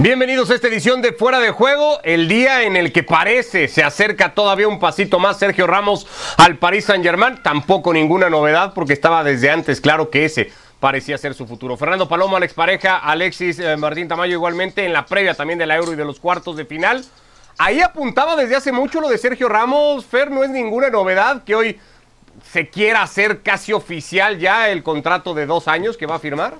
Bienvenidos a esta edición de Fuera de Juego, el día en el que parece se acerca todavía un pasito más Sergio Ramos al Paris Saint-Germain. Tampoco ninguna novedad porque estaba desde antes claro que ese parecía ser su futuro. Fernando Palomo, Alex Pareja, Alexis eh, Martín Tamayo igualmente en la previa también de la Euro y de los cuartos de final. Ahí apuntaba desde hace mucho lo de Sergio Ramos. Fer, no es ninguna novedad que hoy se quiera hacer casi oficial ya el contrato de dos años que va a firmar.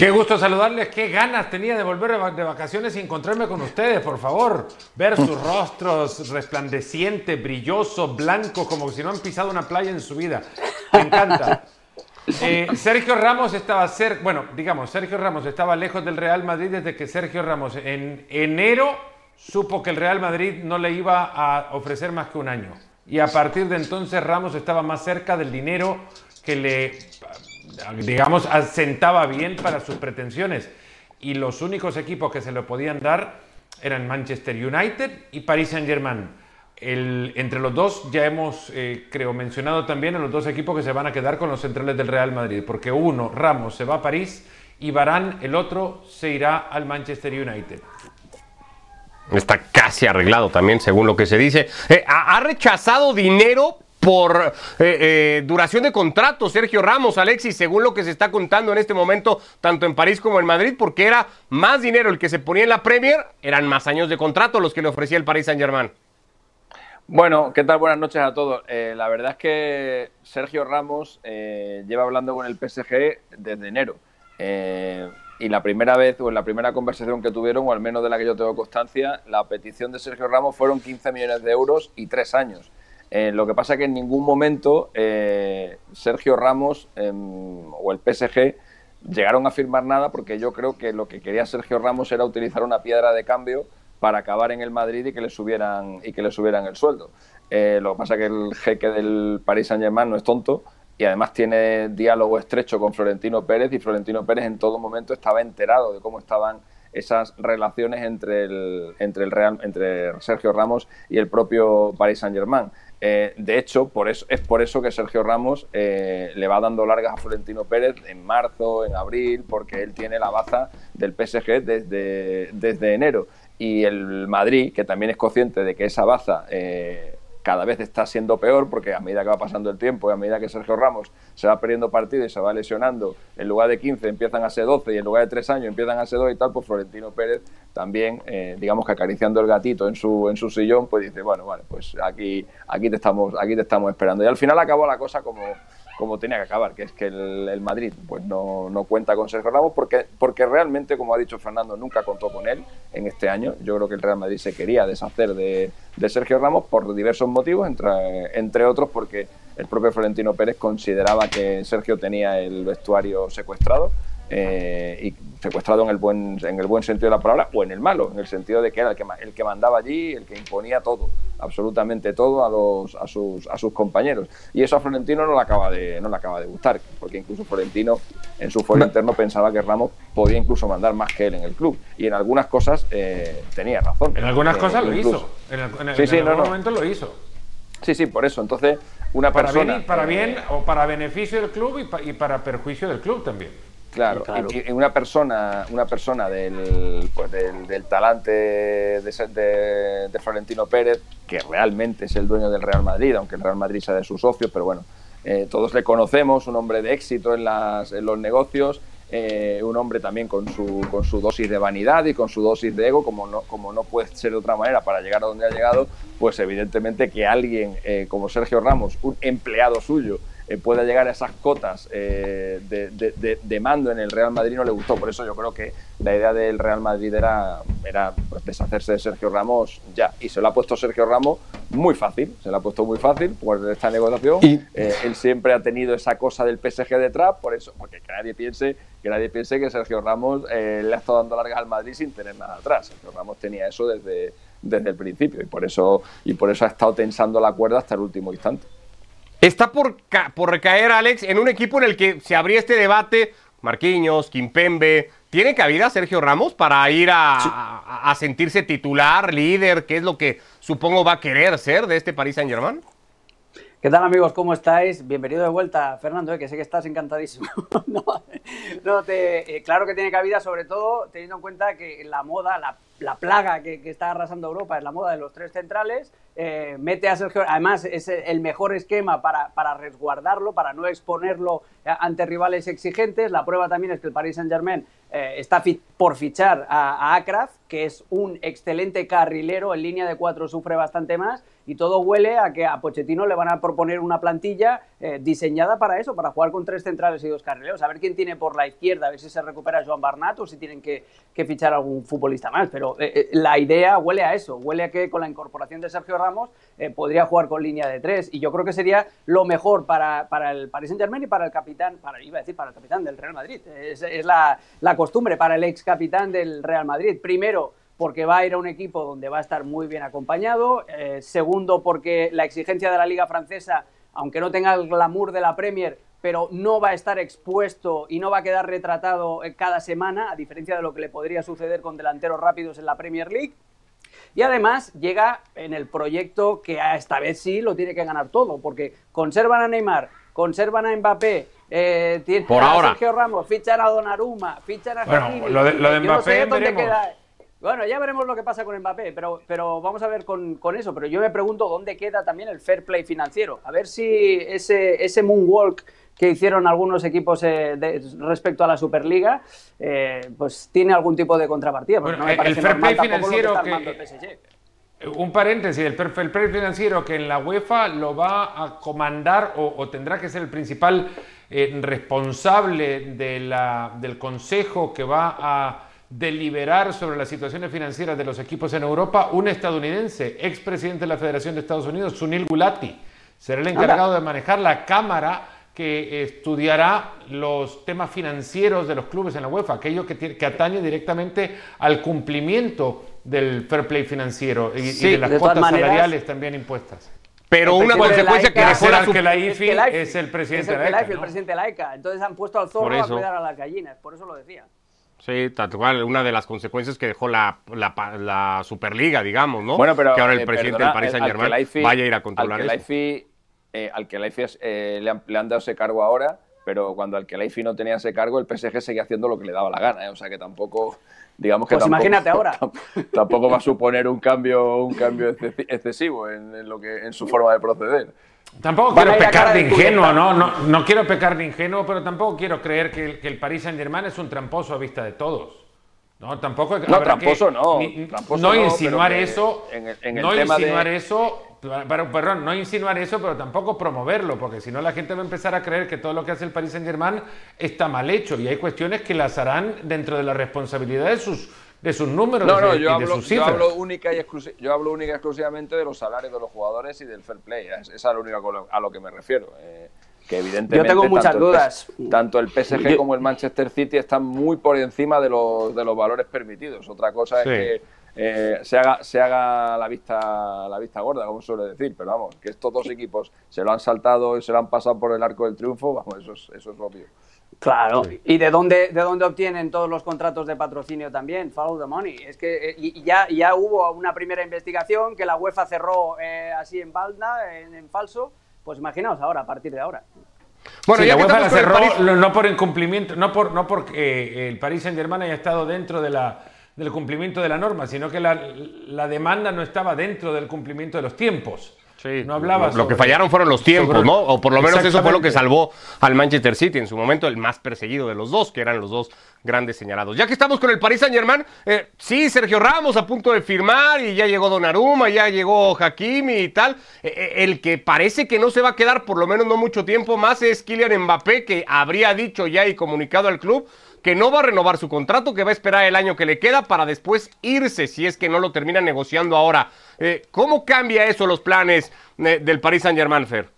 Qué gusto saludarles, qué ganas tenía de volver de vacaciones y encontrarme con ustedes, por favor. Ver sus rostros resplandecientes, brillosos, blancos, como si no han pisado una playa en su vida. Me encanta. Eh, Sergio Ramos estaba cerca, bueno, digamos, Sergio Ramos estaba lejos del Real Madrid desde que Sergio Ramos en enero supo que el Real Madrid no le iba a ofrecer más que un año. Y a partir de entonces Ramos estaba más cerca del dinero que le digamos, asentaba bien para sus pretensiones. Y los únicos equipos que se lo podían dar eran Manchester United y Paris Saint-Germain. entre los dos ya hemos, eh, creo, mencionado también a los dos equipos que se van a quedar con los centrales del Real Madrid, porque uno, Ramos, se va a París y Barán, el otro, se irá al Manchester United. Está casi arreglado también, según lo que se dice. Eh, ha rechazado dinero por eh, eh, duración de contrato, Sergio Ramos, Alexis, según lo que se está contando en este momento, tanto en París como en Madrid, porque era más dinero el que se ponía en la Premier, eran más años de contrato los que le ofrecía el Paris Saint Germain. Bueno, ¿qué tal? Buenas noches a todos. Eh, la verdad es que Sergio Ramos lleva hablando con el PSG desde enero. y la primera vez, o en la primera conversación que tuvieron, o al menos de la que yo tengo constancia, la petición de Sergio Ramos fueron 15 millones de euros y tres años. Eh, lo que pasa que en ningún momento eh, Sergio Ramos em, o el PSG llegaron a firmar nada porque yo creo que lo que quería Sergio Ramos era utilizar una piedra de cambio para acabar en el Madrid y que le subieran y que le subieran el sueldo. Eh, lo que pasa que el jeque del Paris Saint Germain no es tonto y además tiene diálogo estrecho con Florentino Pérez y Florentino Pérez en todo momento estaba enterado de cómo estaban esas relaciones entre el, entre el Real, entre Sergio Ramos y el propio Paris Saint Germain. Eh, de hecho, por eso, es por eso que Sergio Ramos eh, le va dando largas a Florentino Pérez en marzo, en abril, porque él tiene la baza del PSG desde, desde enero. Y el Madrid, que también es consciente de que esa baza eh, cada vez está siendo peor porque a medida que va pasando el tiempo y a medida que Sergio Ramos se va perdiendo partido y se va lesionando, en lugar de 15 empiezan a ser 12 y en lugar de 3 años empiezan a ser 2 y tal, pues Florentino Pérez también, eh, digamos que acariciando el gatito en su, en su sillón, pues dice, bueno, vale, pues aquí, aquí, te estamos, aquí te estamos esperando. Y al final acabó la cosa como, como tenía que acabar, que es que el, Madrid pues no, no, cuenta con Sergio Ramos porque, porque realmente, como ha dicho Fernando, nunca contó con él en este año. Yo creo que el Real Madrid se quería deshacer de, de Sergio Ramos por diversos motivos, entre, entre otros porque el propio Florentino Pérez consideraba que Sergio tenía el vestuario secuestrado eh, y secuestrado en el, buen, en el buen sentido de la palabra o en el malo, en el sentido de que era el que, el que mandaba allí, el que imponía todo, absolutamente todo a, los, a, sus, a sus compañeros. Y eso a Florentino no le, acaba de, no le acaba de gustar, porque incluso Florentino en su foro interno pensaba que Ramos podía incluso mandar más que él en el club. Y en algunas cosas eh, tenía razón. En algunas cosas lo hizo. En, sí, sí, en algún momento lo hizo. Sí, sí, por eso. Entonces, una para persona. Bien para bien o para beneficio del club y para perjuicio del club también. Claro, Y, una persona, una persona del, pues del, talante de, de, Florentino Pérez, que realmente es el dueño del Real Madrid, aunque el Real Madrid sea de sus socios, pero bueno, eh, todos le conocemos, un hombre de éxito en, las, en los negocios, eh, un hombre también con su, con su dosis de vanidad y con su dosis de ego, como no, como no puede ser de otra manera para llegar a donde ha llegado, pues evidentemente que alguien eh, como Sergio Ramos, un empleado suyo, eh, pueda llegar a esas cotas eh, de, mando en el Real Madrid no le gustó. Por eso yo creo que la idea del Real Madrid era, era pues, deshacerse de Sergio Ramos ya. Y se lo ha puesto Sergio Ramos muy fácil. Se lo ha puesto muy fácil por esta negociación. Eh, él siempre ha tenido esa cosa del PSG detrás, por eso, porque que nadie piense que nadie piense que Sergio Ramos le ha estado dando largas al Madrid sin tener nada atrás. Sergio Ramos tenía eso desde, desde el principio y por eso y por eso ha estado tensando la cuerda hasta el último instante. Está por, por recaer, Alex, en un equipo en el que se abría este debate. Marquinhos, Kimpembe. ¿Tiene cabida Sergio Ramos para ir a, sentirse titular, líder? ¿Qué es lo que supongo va a querer ser de este Paris Saint-Germain? ¿Qué tal amigos? ¿Cómo estáis? Bienvenido de vuelta, Fernando, eh, que sé que estás encantadísimo. no, no te, eh, claro que tiene cabida, sobre todo teniendo en cuenta que la moda, la, la plaga que, está arrasando Europa es la moda de los tres centrales. Eh, mete a Sergio, además es el mejor esquema para, para, resguardarlo, para no exponerlo ante rivales exigentes. La prueba también es que el Paris Saint-Germain eh, está por fichar a, a que es un excelente carrilero, en línea de cuatro sufre bastante más y todo huele a que a Pochettino le van a proponer una plantilla eh, diseñada para eso, para jugar con tres centrales y dos carrileros, a ver quién tiene por la izquierda, a ver si se recupera Joan Barnat o si tienen que, que fichar algún futbolista más, pero eh, eh, la idea huele a eso, huele a que con la incorporación de Sergio Ramos podría jugar con línea de tres y yo creo que sería lo mejor para, para el Paris Saint Germain y para el capitán, para, iba a decir para el capitán del Real Madrid, es, es la, la costumbre para el ex capitán del Real Madrid, primero porque va a ir a un equipo donde va a estar muy bien acompañado. Eh, segundo, porque la exigencia de la Liga Francesa, aunque no tenga el glamour de la Premier, pero no va a estar expuesto y no va a quedar retratado cada semana, a diferencia de lo que le podría suceder con delanteros rápidos en la Premier League. Y además llega en el proyecto que esta vez sí lo tiene que ganar todo, porque conservan a Neymar, conservan a Mbappé, eh, Por a ahora. Sergio Ramos, fichan a Donnarumma, fichan a Bueno, Hakimi. lo de- lo de Yo no Mbappé sé dónde veremos. queda- Bueno, ya veremos lo que pasa con Mbappé, pero, pero vamos a ver con, con eso. Pero yo me pregunto dónde queda también el fair play financiero. A ver si ese, ese moonwalk que hicieron algunos equipos eh, de- respecto a la Superliga, eh, pues tiene algún tipo de contrapartida. porque Bueno, no me el fair play que financiero que- PSG. Un paréntesis, el el perfil financiero que en la UEFA lo va a comandar o, o tendrá que ser el principal eh, responsable de la- del consejo que va a deliberar sobre las situaciones financieras de los equipos en Europa, un estadounidense, expresidente de la Federación de Estados Unidos, Sunil Gulati, será el encargado de manejar la cámara que estudiará los temas financieros de los clubes en la UEFA, aquello que, tiene- que atañe directamente al cumplimiento del fair play financiero y, de las de cuotas maneras- salariales también impuestas. Pero una la consecuencia que la Al que la Es IFI que la es el presidente es el de la que la ECA, IFI, el presidente de la ECA. Entonces han puesto al zorro a cuidar a las gallinas, por eso lo decía. Sí, tal cual, una de las consecuencias que dejó la, la, la Superliga, digamos, ¿no? Bueno, pero que ahora el eh, presidente perdona, del Paris el- Saint Germain vaya a ir a controlar eso. Al-Khelaifi, eh, al Khelaifi es- eh, le, han, le han dado ese cargo ahora, pero cuando al Khelaifi no tenía ese cargo, el PSG seguía haciendo lo que le daba la gana, ¿eh? o sea que tampoco, digamos que Pues tampoco, imagínate ahora. tampoco va a suponer un cambio, un cambio excesi- excesivo en, en lo que, en su forma de proceder. Tampoco Van quiero pecar de de ingenuo. ¿no? ¿no? No quiero pecar de ingenuo, pero tampoco quiero creer que, el- que el Paris Saint Germain es un tramposo a vista de todos. No, tampoco No, tramposo que- no, ni- tramposo no insinuar eso, en el- en el no tema de- insinuar eso, pero, perdón, no insinuar eso, pero tampoco promoverlo, porque si no la gente va a empezar a creer que todo lo que hace el Paris Saint Germain está mal hecho y hay cuestiones que las harán dentro de la responsabilidad de sus, de sus números No, no, y de, yo y de hablo, sus yo hablo única y exclusi- yo hablo única y exclusivamente de los salarios de los jugadores y del fair play. Es, esa es lo único a lo que me refiero. eh, que evidentemente Yo tengo muchas tanto el dudas. PS tanto el PSG Yo- como el Manchester City están muy por encima de los, de los valores permitidos. Otra cosa Sí. es que eh, se, haga, se haga la vista, la vista gorda, como suele decir, pero vamos, que estos dos equipos se lo han saltado y se lo han pasado por el arco del triunfo, vamos, eso es, eso es obvio. Claro. ¿Y de dónde, de dónde obtienen todos los contratos de patrocinio también? Follow the money. Es que eh, ya, ya hubo una primera investigación que la UEFA cerró eh, así en balda, en, en falso. Pues imaginaos ahora, a partir de ahora. Bueno, Sí, ya la UEFA la cerró París- no por incumplimiento, no por no porque eh, el Paris Saint Germain haya estado dentro de la, del cumplimiento de la norma, sino que la, la demanda no estaba dentro del cumplimiento de los tiempos. Sí, no hablaba lo, que fallaron fueron los tiempos, sobre- ¿no? O por lo menos eso fue lo que salvó al Manchester City en su momento, el más perseguido de los dos, que eran los dos grandes señalados. Ya que estamos con el Paris Saint Germain, eh, sí, Sergio Ramos a punto de firmar y ya llegó Donnarumma, ya llegó Hakimi y tal. Eh, eh, el que parece que no se va a quedar por lo menos no mucho tiempo más es Kylian Mbappé, que habría dicho ya y comunicado al club que no va a renovar su contrato, que va a esperar el año que le queda para después irse si es que no lo termina negociando ahora. Eh, ¿Cómo cambia eso los planes eh, del Paris Saint Germain, Fer?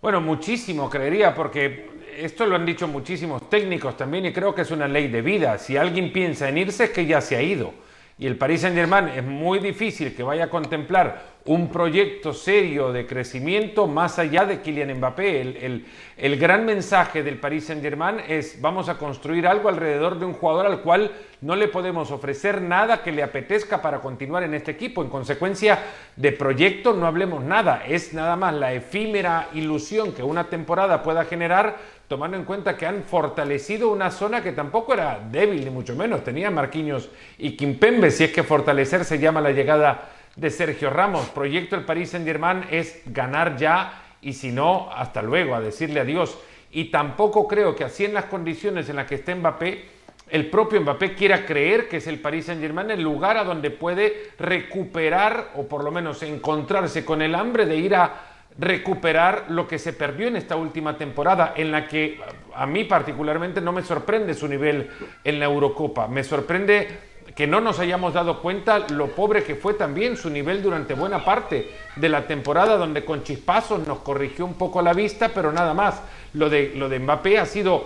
Bueno, muchísimo, creería, porque esto lo han dicho muchísimos técnicos también y creo que es una ley de vida. Si alguien piensa en irse es que ya se ha ido. y el Paris Saint-Germain es muy difícil que vaya a contemplar un proyecto serio de crecimiento más allá de Kylian Mbappé. El, el, gran mensaje del Paris Saint-Germain es vamos a construir algo alrededor de un jugador al cual no le podemos ofrecer nada que le apetezca para continuar en este equipo. En consecuencia de proyecto no hablemos nada, es nada más la efímera ilusión que una temporada pueda generar tomando en cuenta que han fortalecido una zona que tampoco era débil, ni mucho menos. Tenía Marquinhos y Kimpembe, si es que fortalecer se llama la llegada de Sergio Ramos. Proyecto el Paris Saint-Germain es ganar ya y si no, hasta luego, a decirle adiós. Y tampoco creo que así en las condiciones en las que esté Mbappé, el propio Mbappé quiera creer que es el Paris Saint-Germain el lugar a donde puede recuperar o por lo menos encontrarse con el hambre de ir a recuperar lo que se perdió en esta última temporada, en la que a mí particularmente no me sorprende su nivel en la Eurocopa. Me sorprende que no nos hayamos dado cuenta lo pobre que fue también su nivel durante buena parte de la temporada, donde con chispazos nos corrigió un poco la vista, pero nada más. Lo de, lo de Mbappé ha sido,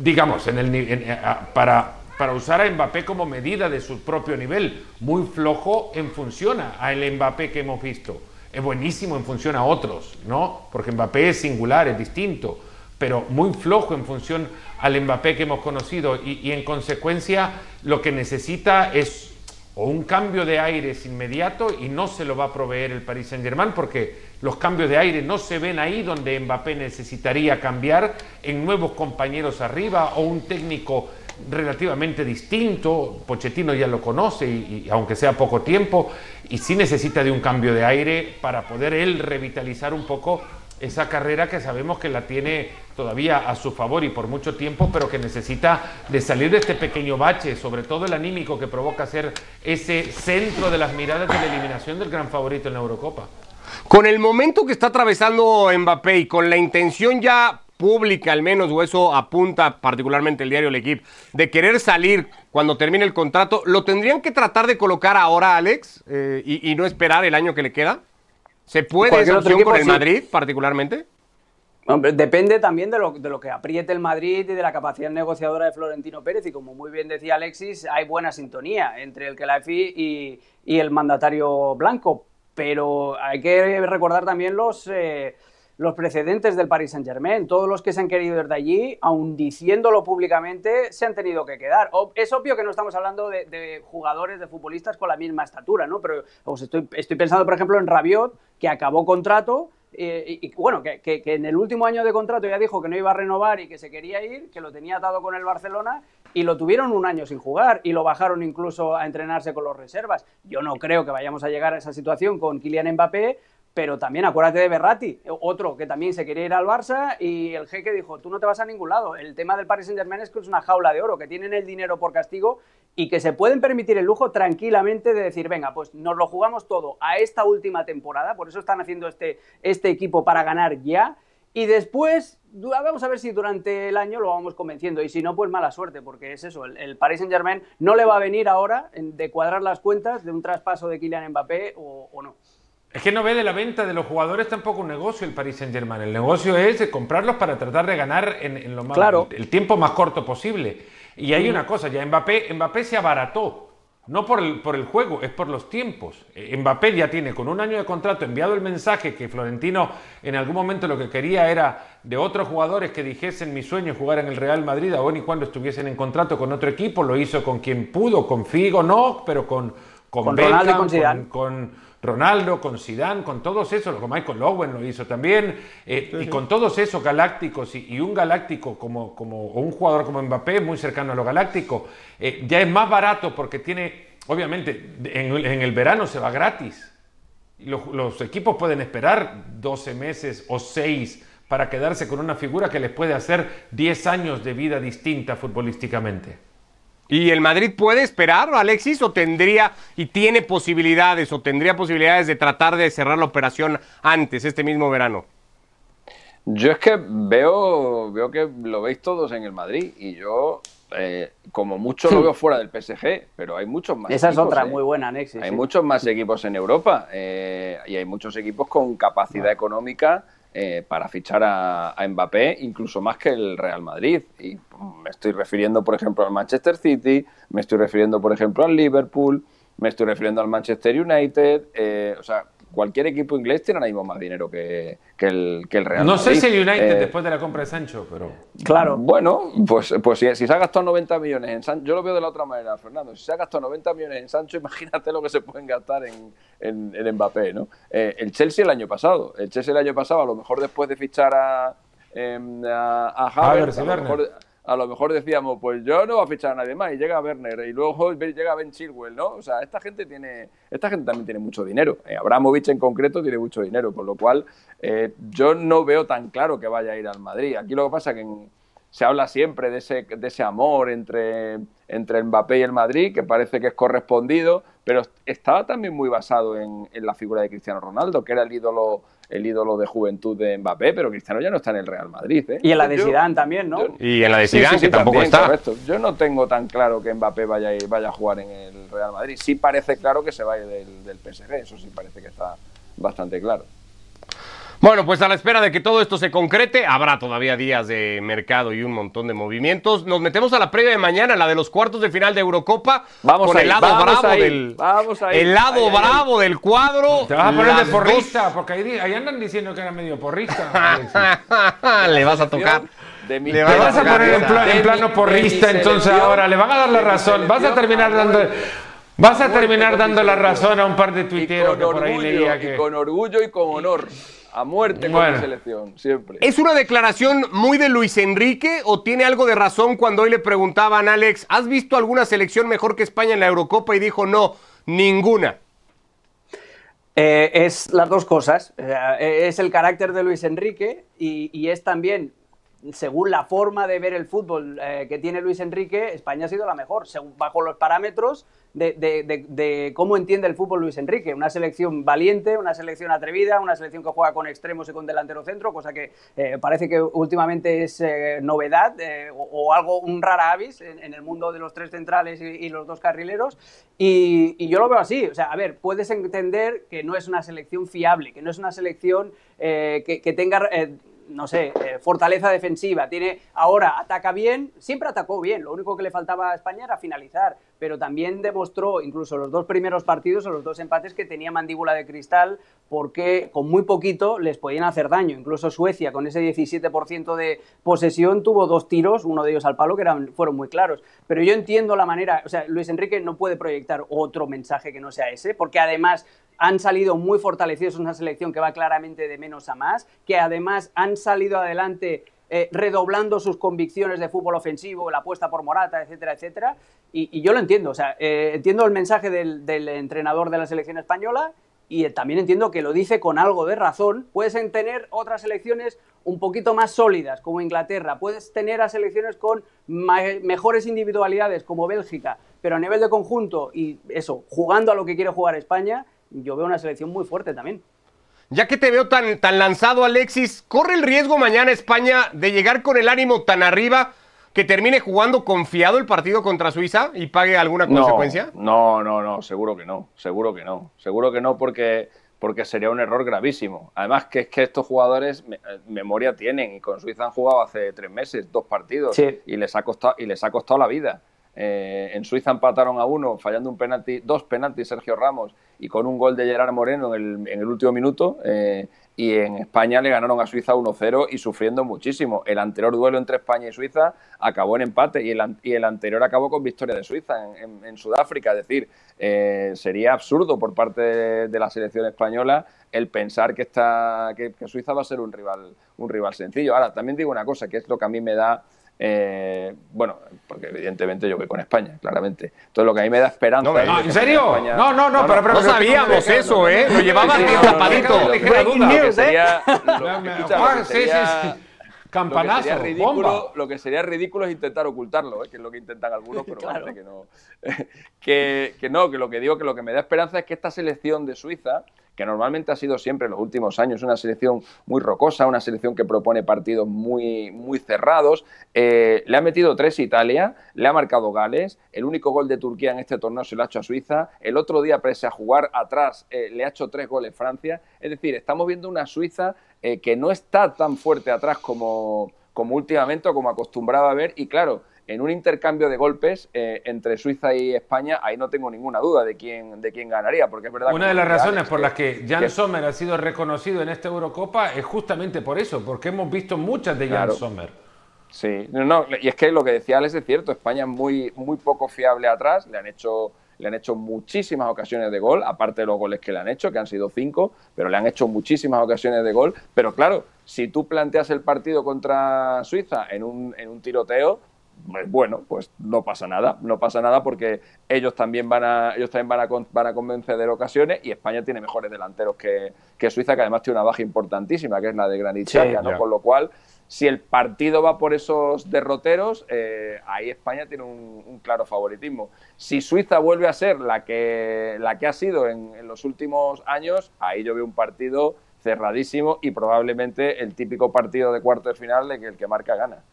digamos, en el, para, para usar a Mbappé como medida de su propio nivel, muy flojo en función a el Mbappé que hemos visto es buenísimo en función a otros, ¿no? Porque Mbappé es singular, es distinto, pero muy flojo en función al Mbappé que hemos conocido y, en consecuencia lo que necesita es o un cambio de aires inmediato y no se lo va a proveer el Paris Saint-Germain porque los cambios de aire no se ven ahí donde Mbappé necesitaría cambiar en nuevos compañeros arriba o un técnico relativamente distinto, Pochettino ya lo conoce y, aunque sea poco tiempo, y sí necesita de un cambio de aire para poder él revitalizar un poco esa carrera que sabemos que la tiene todavía a su favor y por mucho tiempo, pero que necesita de salir de este pequeño bache, sobre todo el anímico que provoca ser ese centro de las miradas de la eliminación del gran favorito en la Eurocopa. Con el momento que está atravesando Mbappé y con la intención ya pública al menos, o eso apunta particularmente el diario El Equipo, de querer salir cuando termine el contrato, ¿lo tendrían que tratar de colocar ahora, Alex, eh, y, no esperar el año que le queda? ¿Se puede esa opción con el Madrid particularmente? depende también de lo, de lo, que apriete el Madrid y de la capacidad negociadora de Florentino Pérez. Y como muy bien decía Alexis, hay buena sintonía entre el que la y, y el mandatario blanco. Pero hay que recordar también los, eh, los precedentes del Paris Saint Germain. Todos los que se han querido ir de allí, aun diciéndolo públicamente, se han tenido que quedar. Es obvio que no estamos hablando de, jugadores, de futbolistas con la misma estatura, ¿no? Pero estoy, pensando, por ejemplo, en Rabiot, que acabó contrato. Eh, y, bueno, que, que, en el último año de contrato ya dijo que no iba a renovar y que se quería ir, que lo tenía atado con el Barcelona y lo tuvieron un año sin jugar y lo bajaron incluso a entrenarse con los reservas. Yo no creo que vayamos a llegar a esa situación con Kylian Mbappé, pero también acuérdate de Berratti, otro que también se quería ir al Barça y el jeque dijo, tú no te vas a ningún lado. El tema del Paris Saint-Germain es que es una jaula de oro, que tienen el dinero por castigo y que se pueden permitir el lujo tranquilamente de decir, venga, pues nos lo jugamos todo a esta última temporada, por eso están haciendo este, este equipo para ganar ya. Y después, vamos a ver si durante el año lo vamos convenciendo. Y si no, pues mala suerte, porque es eso. El, Paris Saint Germain no le va a venir ahora de cuadrar las cuentas de un traspaso de Kylian Mbappé o no. Es que no ve de la venta de los jugadores tampoco un negocio el Paris Saint Germain. El negocio es comprarlos para tratar de ganar en, lo más, el, tiempo más corto posible. Y hay una cosa, ya Mbappé, Mbappé se abarató. No por el, por el juego, es por los tiempos. Eh, Mbappé ya tiene con un año de contrato enviado el mensaje que Florentino en algún momento lo que quería era de otros jugadores que dijesen mi sueño jugar en el Real Madrid, aún y cuando estuviesen en contrato con otro equipo. Lo hizo con quien pudo, con Figo no, pero con, con, con con, con Ronaldo, con Zidane, con todos esos, como Michael Owen lo hizo también, eh, y con todos esos galácticos y, un galáctico como, como o un jugador como Mbappé, muy cercano a lo galáctico, eh, ya es más barato porque tiene, obviamente, en, el verano se va gratis. Los, los equipos pueden esperar 12 meses o 6 para quedarse con una figura que les puede hacer 10 años de vida distinta futbolísticamente. ¿Y el Madrid puede esperar, Alexis, o tendría y tiene posibilidades, o tendría posibilidades de tratar de cerrar la operación antes, este mismo verano? Yo es que veo, veo que lo veis todos en el Madrid y yo, eh, como mucho, lo veo fuera del PSG, pero hay muchos más. Esa es otra ¿eh? muy buena, Alexis. Hay muchos más equipos en Europa eh, y hay muchos equipos con capacidad económica eh, para fichar a, a, Mbappé, incluso más que el Real Madrid. Y me estoy refiriendo, por ejemplo, al Manchester City, me estoy refiriendo, por ejemplo, al Liverpool, me estoy refiriendo al Manchester United. Eh, o sea, cualquier equipo inglés tiene ahora mismo más dinero que, que, el, que el Real no Madrid. sé si el United Eh, después de la compra de Sancho, pero... Claro. Bueno, pues, pues si, si se ha gastado 90 millones en Sancho, yo lo veo de la otra manera, Fernando. Si se ha gastado 90 millones en Sancho, imagínate lo que se pueden gastar en, en, en Mbappé, ¿no? Eh, el Chelsea el año pasado. El Chelsea el año pasado, a lo mejor después de fichar a, em, a, a Havertz, a, lo mejor, a lo mejor decíamos, pues yo no voy a fichar a nadie más. Y llega Werner y luego llega Ben Chilwell, ¿no? O sea, esta gente tiene, esta gente también tiene mucho dinero. Eh, Abramovich en concreto tiene mucho dinero, con lo cual eh, yo no veo tan claro que vaya a ir al Madrid. Aquí lo que pasa es que en- se habla siempre de ese, de ese amor entre, entre Mbappé y el Madrid, que parece que es correspondido, pero estaba también muy basado en, en la figura de Cristiano Ronaldo, que era el ídolo, el ídolo de juventud de Mbappé, pero Cristiano ya no está en el Real Madrid. ¿eh? Y en la de Yo- Zidane también, ¿no? yo- Y en la de Sí, Zidane, sí, sí, que tampoco también, está. correcto. Yo no tengo tan claro que Mbappé vaya a, ir- vaya a jugar en el Real Madrid. Sí parece claro que se vaya del, del PSG, eso sí parece que está bastante claro. Bueno, pues a la espera de que todo esto se concrete, habrá todavía días de mercado y un montón de movimientos. Nos metemos a la previa de mañana, la de los cuartos de final de Eurocopa, Vamos con a el ir, lado vamos bravo a ir, del vamos a ir. el lado bravo del cuadro. Te vas a poner de dos- porrista, porque ahí, ahí andan diciendo que era medio porrista. Alexis. Le vas a tocar. De mi Le vas a poner en, plano mi- porrista, entonces ahora le van a dar la razón. Vas a terminar dando. Vas a terminar dando la razón a un par de tuiteros que por ahí leía que. con orgullo y con honor. A muerte con Bueno. mi selección, siempre. ¿Es una declaración muy de Luis Enrique o tiene algo de razón cuando hoy le preguntaban a Alex, ¿has visto alguna selección mejor que España en la Eurocopa? Y dijo, no, ninguna. Eh, es las dos cosas. Eh, es el carácter de Luis Enrique y, y es también, según la forma de ver el fútbol eh, que tiene Luis Enrique, España ha sido la mejor, según- bajo los parámetros de, de- de- de cómo entiende el fútbol Luis Enrique. Una selección valiente, una selección atrevida, una selección que juega con extremos y con delantero centro, cosa que eh, parece que últimamente es eh, novedad eh, o, o algo, un rara avis en, en el mundo de los tres centrales y, y los dos carrileros. Y, y yo lo veo así. O sea, a ver, puedes entender que no es una selección fiable, que no es una selección eh, que, que tenga. No sé, eh, fortaleza defensiva, tiene ahora ataca bien, siempre atacó bien, lo único que le faltaba a España era finalizar, pero también demostró, incluso los dos primeros partidos o los dos empates, que tenía mandíbula de cristal porque con muy poquito les podían hacer daño. Incluso Suecia, con ese 17% de posesión, tuvo dos tiros, uno de ellos al palo, que eran, fueron muy claros. Pero yo entiendo la manera, o sea, Luis Enrique no puede proyectar otro mensaje que no sea ese, porque además han salido muy fortalecidos, es una selección que va claramente de menos a más, que además han salido adelante eh, redoblando sus convicciones de fútbol ofensivo, la apuesta por Morata, etcétera, etcétera. Y, yo lo entiendo, o sea, eh, entiendo el mensaje del, entrenador de la selección española y eh, también entiendo que lo dice con algo de razón. Puedes en tener otras selecciones un poquito más sólidas, como Inglaterra, puedes tener a selecciones con mejores individualidades, como Bélgica, pero a nivel de conjunto y eso, jugando a lo que quiere jugar España, yo veo una selección muy fuerte también. Ya que te veo tan, tan lanzado, Alexis, ¿corre el riesgo mañana España de llegar con el ánimo tan arriba que termine jugando confiado el partido contra Suiza y pague alguna consecuencia? No, no, no, seguro que no, seguro que no, seguro que no porque, porque sería un error gravísimo. Además que es que estos jugadores me- eh, memoria tienen y con Suiza han jugado hace tres meses, dos partidos Sí. y les ha costado y les ha costado la vida. Eh, en Suiza empataron a uno, fallando un penalti, dos penaltis Sergio Ramos y con un gol de Gerard Moreno en el, en el último minuto. eh, y en España le ganaron a Suiza 1-0 y sufriendo muchísimo. El anterior duelo entre España y Suiza acabó en empate y el, y el anterior acabó con victoria de Suiza en, en- en Sudáfrica. Es decir, eh, sería absurdo por parte de, de la selección española el pensar que, esta, que, que Suiza va a ser un rival, un rival sencillo. Ahora, también digo una cosa, que es lo que a mí me da eh, bueno, porque evidentemente yo voy con España, claramente. Entonces lo que a mí me da esperanza. No que ¿En serio? España- No, no, no, pero- pero- No sabíamos no, no, eso, no, ¿eh? no, Lo no, no, no, tapadito. no, no, Breaking news, ¿eh? sería, lo, escucha, sería- sí. lo que Campanazo, sería ridículo, bomba. lo que sería ridículo es intentar ocultarlo, ¿eh? que es lo que intentan algunos, pero Claro. parece que no. que, que no, que lo que digo que lo que me da esperanza es que esta selección de Suiza, que normalmente ha sido siempre en los últimos años una selección muy rocosa, una selección que propone partidos muy, muy cerrados. Eh, le ha metido tres Italia, le ha marcado Gales, el único gol de Turquía en este torneo se lo ha hecho a Suiza, el otro día, pese a jugar atrás, eh, le ha hecho tres goles Francia. Es decir, estamos viendo una Suiza eh, que no está tan fuerte atrás como, como últimamente o como acostumbraba a ver. Y claro, en un intercambio de golpes eh, entre Suiza y España, ahí no tengo ninguna duda de quién, de quién ganaría, porque es verdad Una de las razones por las que Jan Sommer ha sido reconocido en esta Eurocopa es justamente por eso, porque hemos visto muchas de Jan Sommer. Sí, no, y es que lo que decía Alex es cierto, España es muy, muy poco fiable atrás, le han hecho le han hecho muchísimas ocasiones de gol, aparte de los goles que le han hecho, que han sido cinco, pero le han hecho muchísimas ocasiones de gol. Pero claro, si tú planteas el partido contra Suiza en un, en un tiroteo, pues bueno, pues no pasa nada, no pasa nada porque ellos también van a, ellos también van a, van a convencer ocasiones y España tiene mejores delanteros que, Suiza, que además tiene una baja importantísima, que es la de Granit ¿no? Con lo cual, si el partido va por esos derroteros, eh, ahí España tiene un, claro favoritismo. Si Suiza vuelve a ser la que, la que ha sido en, en los últimos años, ahí yo veo un partido cerradísimo y probablemente el típico partido de cuarto de final de que el que marca gana.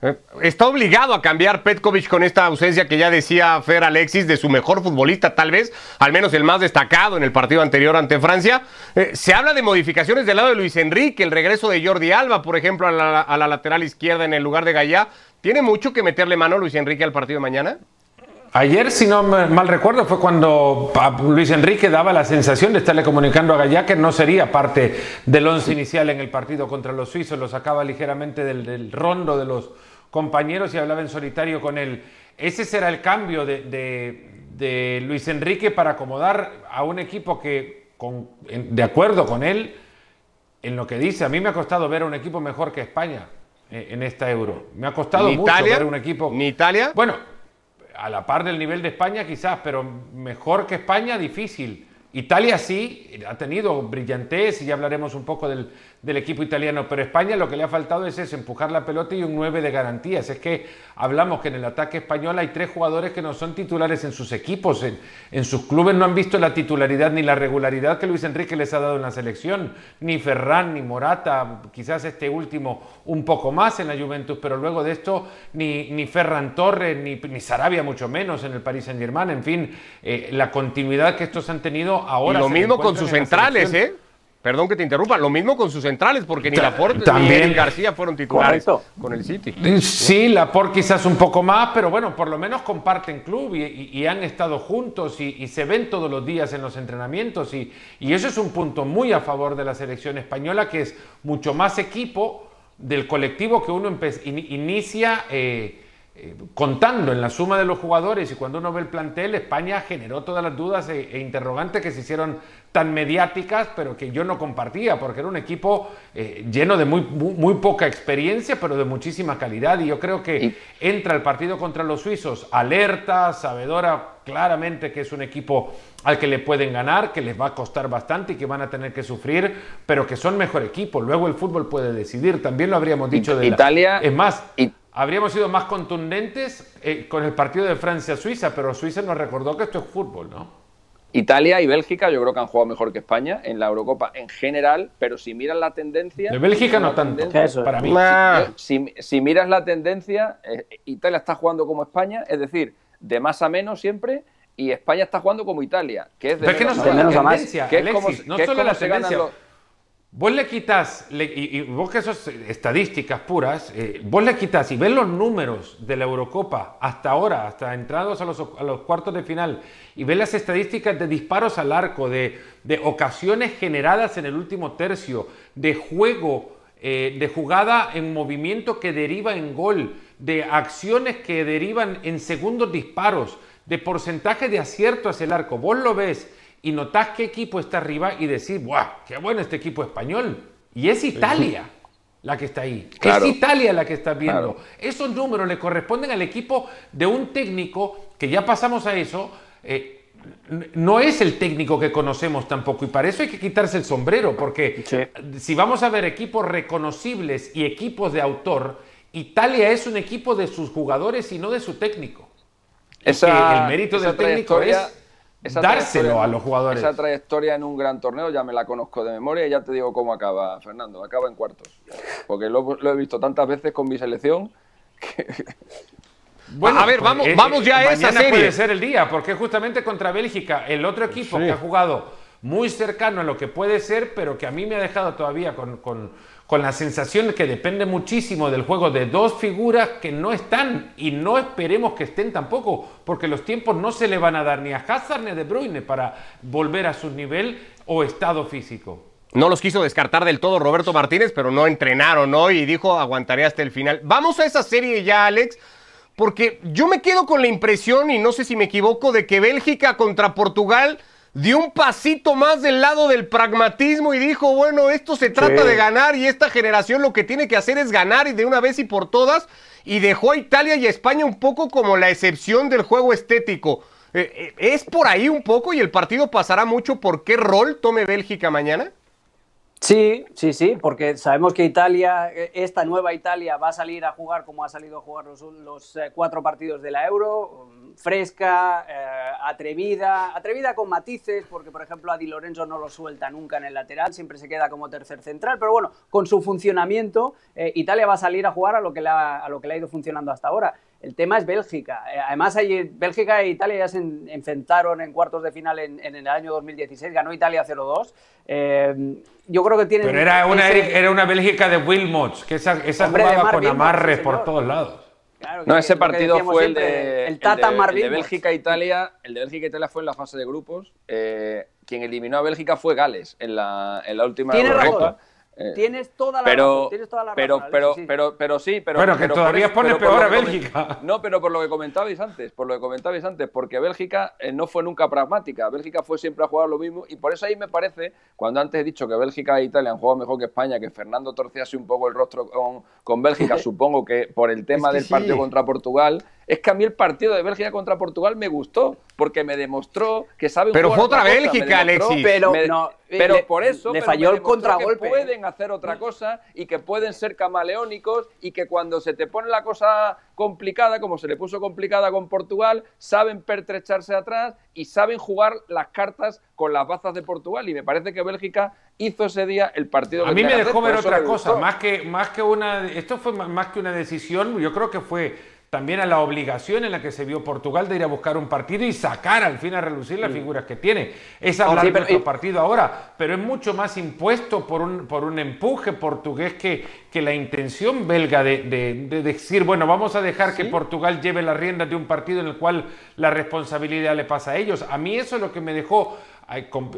Eh, está obligado a cambiar Petkovic con esta ausencia que ya decía Fer Alexis de su mejor futbolista, tal vez, al menos el más destacado en el partido anterior ante Francia. Eh, se habla de modificaciones del lado de Luis Enrique, el regreso de Jordi Alba, por ejemplo, a la, lateral izquierda en el lugar de Gallá. ¿Tiene mucho que meterle mano Luis Enrique al partido de mañana? Ayer, si no mal recuerdo, fue cuando Luis Enrique daba la sensación de estarle comunicando a Gallá que no sería parte del once inicial en el partido contra los suizos, lo sacaba ligeramente del rondo de los compañeros y hablaba en solitario con él. Ese será el cambio de, Luis Enrique para acomodar a un equipo que, de acuerdo con él, en lo que dice, a mí me ha costado ver a un equipo mejor que España eh, en esta Euro. Me ha costado mucho ver un equipo... ¿Ni Italia? Bueno, a la par del nivel de España quizás, pero mejor que España difícil. Italia sí, ha tenido brillantez y ya hablaremos un poco del, del equipo italiano, pero España lo que le ha faltado es eso, empujar la pelota y un 9 de garantías. Es que hablamos que en el ataque español hay tres jugadores que no son titulares en sus equipos, en, sus clubes no han visto la titularidad ni la regularidad que Luis Enrique les ha dado en la selección, ni Ferran, ni Morata, quizás este último un poco más en la Juventus, pero luego de esto ni, ni Ferran Torres, ni, ni Sarabia mucho menos en el Paris Saint Germain, en fin, eh, la continuidad que estos han tenido ahora... Y lo mismo con sus centrales, ¿eh? Perdón que te interrumpa, lo mismo con sus centrales, porque ni Laporte ni García fueron titulares con el City. Sí, Laporte quizás un poco más, pero bueno, por lo menos comparten club y, han estado juntos y, se ven todos los días en los entrenamientos y, eso es un punto muy a favor de la selección española, que es mucho más equipo del colectivo que uno inicia. Eh, eh, contando en la suma de los jugadores y cuando uno ve el plantel, España generó todas las dudas e, e interrogantes que se hicieron tan mediáticas, pero que yo no compartía, porque era un equipo eh, lleno de muy, muy, poca experiencia, pero de muchísima calidad. Y yo creo que entra el partido contra los suizos alerta, sabedora claramente que es un equipo al que le pueden ganar, que les va a costar bastante y que van a tener que sufrir, pero que son mejor equipo. Luego el fútbol puede decidir. También lo habríamos dicho de Italia. Es más. Habríamos sido más contundentes eh, con el partido de Francia-Suiza, pero Suiza nos recordó que esto es fútbol, ¿no? Italia y Bélgica yo creo que han jugado mejor que España en la Eurocopa en general, pero si miras la tendencia... De Bélgica no tanto, para mí. Si, miras la tendencia, eh, Italia está jugando como España, es decir, de más a menos siempre, y España está jugando como Italia, que es de menos, que no a, la tendencia, que es como, no solo la tendencia... Vos le quitas, y, vos que sos estadísticas puras, eh, vos le quitas y ves los números de la Eurocopa hasta ahora, hasta entrados a los, cuartos de final, y ves las estadísticas de disparos al arco, de, ocasiones generadas en el último tercio, de juego, eh, de jugada en movimiento que deriva en gol, de acciones que derivan en segundos disparos, de porcentaje de acierto hacia el arco. Vos lo ves y notás qué equipo está arriba y decís, ¡buah! ¡Qué bueno este equipo español! Y es Italia la que está ahí. Es Italia la que está viendo. Esos números le corresponden al equipo de un técnico que ya pasamos a eso. Eh, no es el técnico que conocemos tampoco y para eso hay que quitarse el sombrero porque si vamos a ver equipos reconocibles y equipos de autor, Italia es un equipo de sus jugadores y no de su técnico. Esa, el mérito del técnico es dárselo a los jugadores. Esa trayectoria en un gran torneo ya me la conozco de memoria y ya te digo cómo acaba, Fernando. Acaba en cuartos. Porque lo, he visto tantas veces con mi selección Bueno, a ver, vamos, pues, vamos ya a esa serie. puede ser el día, porque justamente contra Bélgica, el otro equipo que ha jugado muy cercano a lo que puede ser, pero que a mí me ha dejado todavía con, con la sensación que depende muchísimo del juego de dos figuras que no están y no esperemos que estén tampoco, porque los tiempos no se le van a dar ni a Hazard ni a De Bruyne para volver a su nivel o estado físico. No los quiso descartar del todo Roberto Martínez, pero no entrenaron hoy y dijo aguantaré hasta el final. Vamos a esa serie ya, Alex, porque yo me quedo con la impresión, y no sé si me equivoco, de que Bélgica contra Portugal dio un pasito más del lado del pragmatismo y dijo, bueno, esto se trata de ganar y esta generación lo que tiene que hacer es ganar y de una vez y por todas y dejó a Italia y a España un poco como la excepción del juego estético. Eh, eh, ¿Es por ahí un poco y el partido pasará mucho por qué rol tome Bélgica mañana? Sí, sí, sí, porque sabemos que Italia, eh, esta nueva Italia, va a salir a jugar como ha salido a jugar los, cuatro partidos de la Euro, mm, fresca, eh, atrevida, atrevida con matices, porque por ejemplo a Di Lorenzo no lo suelta nunca en el lateral, siempre se queda como tercer central, pero bueno, con su funcionamiento, Italia va a salir a jugar a lo, que a lo que le ha ido funcionando hasta ahora. El tema es Bélgica. Eh, además, Bélgica e Italia ya se enfrentaron en cuartos de final en, el año 2016. Ganó Italia 0-2. Eh, yo creo que tienen. Pero era una, era una Bélgica de Wilmots, que esa, esa jugaba con amarres por todos lados. No, ese partido fue el de, el, Tata el de, Bélgica-Italia. El de Bélgica-Italia fue en la fase de grupos. Eh, quien eliminó a Bélgica fue Gales en la, en la última Europa. Tienes toda la pero, razón. Tienes toda la pero, pero, sí. pero, pero, sí, pero. Bueno, que todavía pone peor a Bélgica. No, pero por lo que comentabais antes, por lo que comentabais antes, porque Bélgica eh, no fue nunca pragmática. Bélgica fue siempre a jugar lo mismo y por eso ahí me parece, cuando antes he dicho que Bélgica e Italia han jugado mejor que España, que Fernando torciase un poco el rostro con, con Bélgica, supongo que por el tema del partido contra Portugal, es que a mí el partido de Bélgica contra Portugal me gustó, porque me demostró que saben Pero fue otra Bélgica, Alexis. Pero, pero por eso le falló el contragolpe. Que pueden hacer otra cosa y que pueden ser camaleónicos y que cuando se te pone la cosa complicada, como se le puso complicada con Portugal, saben pertrecharse atrás y saben jugar las cartas con las bazas de Portugal. Y me parece que Bélgica hizo ese día el partido. A mí me dejó ver otra cosa, más que, más que una. Esto fue más que una decisión, yo creo que fue también a la obligación en la que se vio Portugal de ir a buscar un partido y sacar al fin a relucir las figuras que tiene. Es hablar de otro partido ahora, pero es mucho más impuesto por un, por un empuje portugués que, que la intención belga de, decir, bueno, vamos a dejar que Portugal lleve las riendas de un partido en el cual la responsabilidad le pasa a ellos. A mí eso es lo que me dejó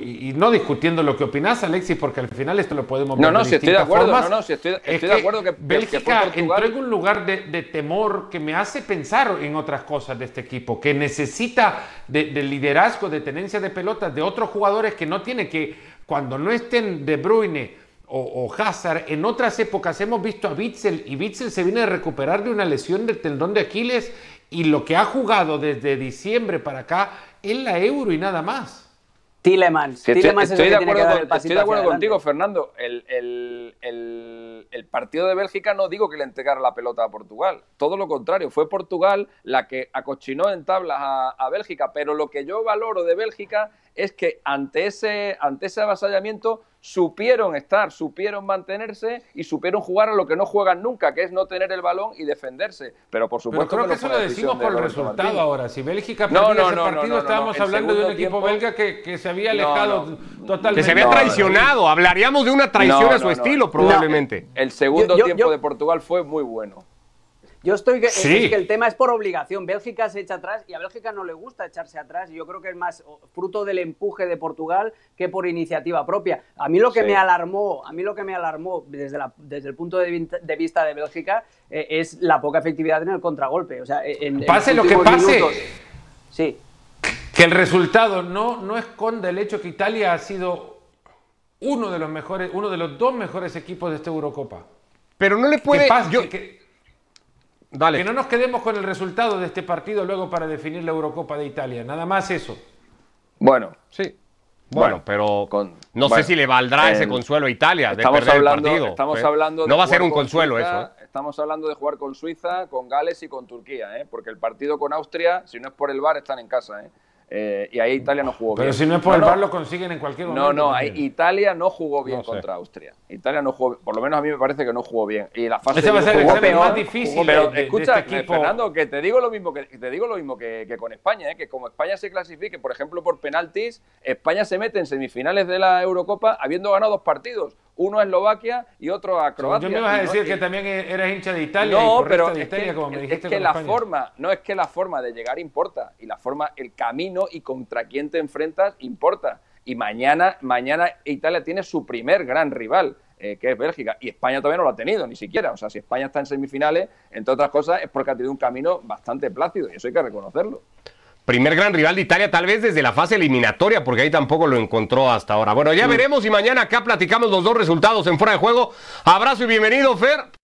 y no discutiendo lo que opinas, Alexis, porque al final esto lo podemos ver. No, no, si estoy de acuerdo. No, no, si estoy, de acuerdo que Bélgica entró en un lugar de, temor que me hace pensar en otras cosas de este equipo, que necesita de, liderazgo, de tenencia de pelotas de otros jugadores que no tiene que, cuando no estén De Bruyne o, o Hazard, en otras épocas hemos visto a Witzel y Witzel se viene a recuperar de una lesión del tendón de Aquiles y lo que ha jugado desde diciembre para acá es la Euro y nada más. Tillemans. estoy, de acuerdo, contigo, Fernando. El, partido de Bélgica no digo que le entregara la pelota a Portugal. Todo lo contrario, fue Portugal la que acochinó en tablas a, a Bélgica. Pero lo que yo valoro de Bélgica es que ante ese, ante ese avasallamiento supieron estar, supieron mantenerse y supieron jugar a lo que no juegan nunca, que es no tener el balón y defendermente. Pero por supuesto creo que, eso lo decimos por el resultado ahora. Si Bélgica perdía ese partido, estábamos hablando de un equipo belga que, se había alejado totalmente. Que se había traicionado. Hablaríamos de una traición a su estilo, probablemente. El segundo tiempo de Portugal fue muy bueno. Yo estoy que, que el tema es por obligación. Bélgica se echa atrás y a Bélgica no le gusta echarse atrás. Y yo creo que es más fruto del empuje de Portugal que por iniciativa propia. A mí lo que me alarmó, a mí lo que me alarmó desde, la, desde el punto de, vista de Bélgica eh, es la poca efectividad en el contragolpe. O sea, en, pase lo que pase. sí. Que el resultado no, no esconde el hecho que Italia ha sido uno de los mejores, uno de los dos mejores equipos de esta Eurocopa. Pero no le puede. Que no nos quedemos con el resultado de este partido luego para definir la Eurocopa de Italia. Nada más eso. Bueno, sí. Bueno, pero no sé si le valdrá ese consuelo a Italia de perder hablando, el partido. Estamos hablando no va a ser un consuelo eso. ¿eh? Estamos hablando de jugar con Suiza, con Gales y con Turquía, ¿eh? porque el partido con Austria, si no es por el VAR, están en casa. ¿eh? Eh, y ahí Italia no jugó Pero bien. si no es por No, el no. VAR lo consiguen en cualquier momento. No, no, ahí. Italia no jugó bien No sé. contra Austria. Italia no jugó, por lo menos a mí me parece que no jugó bien. Y la fase Ese va a ser el peor, más difícil Pero de- de- de escucha, este. Fernando, que te digo lo mismo que te digo lo mismo que, que con España, ¿eh? que como España se clasifique, por ejemplo, por penaltis, España se mete en semifinales de la Eurocopa habiendo ganado dos partidos, uno a Eslovaquia y otro a Croacia. Yo me ibas a Y no- decir y- que también eres hincha de Italia y no, porrista pero de es Italia, que, como me es dijiste que con la España. forma, no es que la forma de llegar importa y la forma, el camino y contra quién te enfrentas importa. Y mañana, mañana Italia tiene su primer gran rival, eh, que es Bélgica, y España todavía no lo ha tenido, ni siquiera. O sea, si España está en semifinales, entre otras cosas, es porque ha tenido un camino bastante plácido, y eso hay que reconocerlo. Primer gran rival de Italia, tal vez desde la fase eliminatoria, porque ahí tampoco lo encontró hasta ahora. Bueno, ya veremos y mañana acá platicamos los dos resultados en fuera de juego. Abrazo y bienvenido, Fer.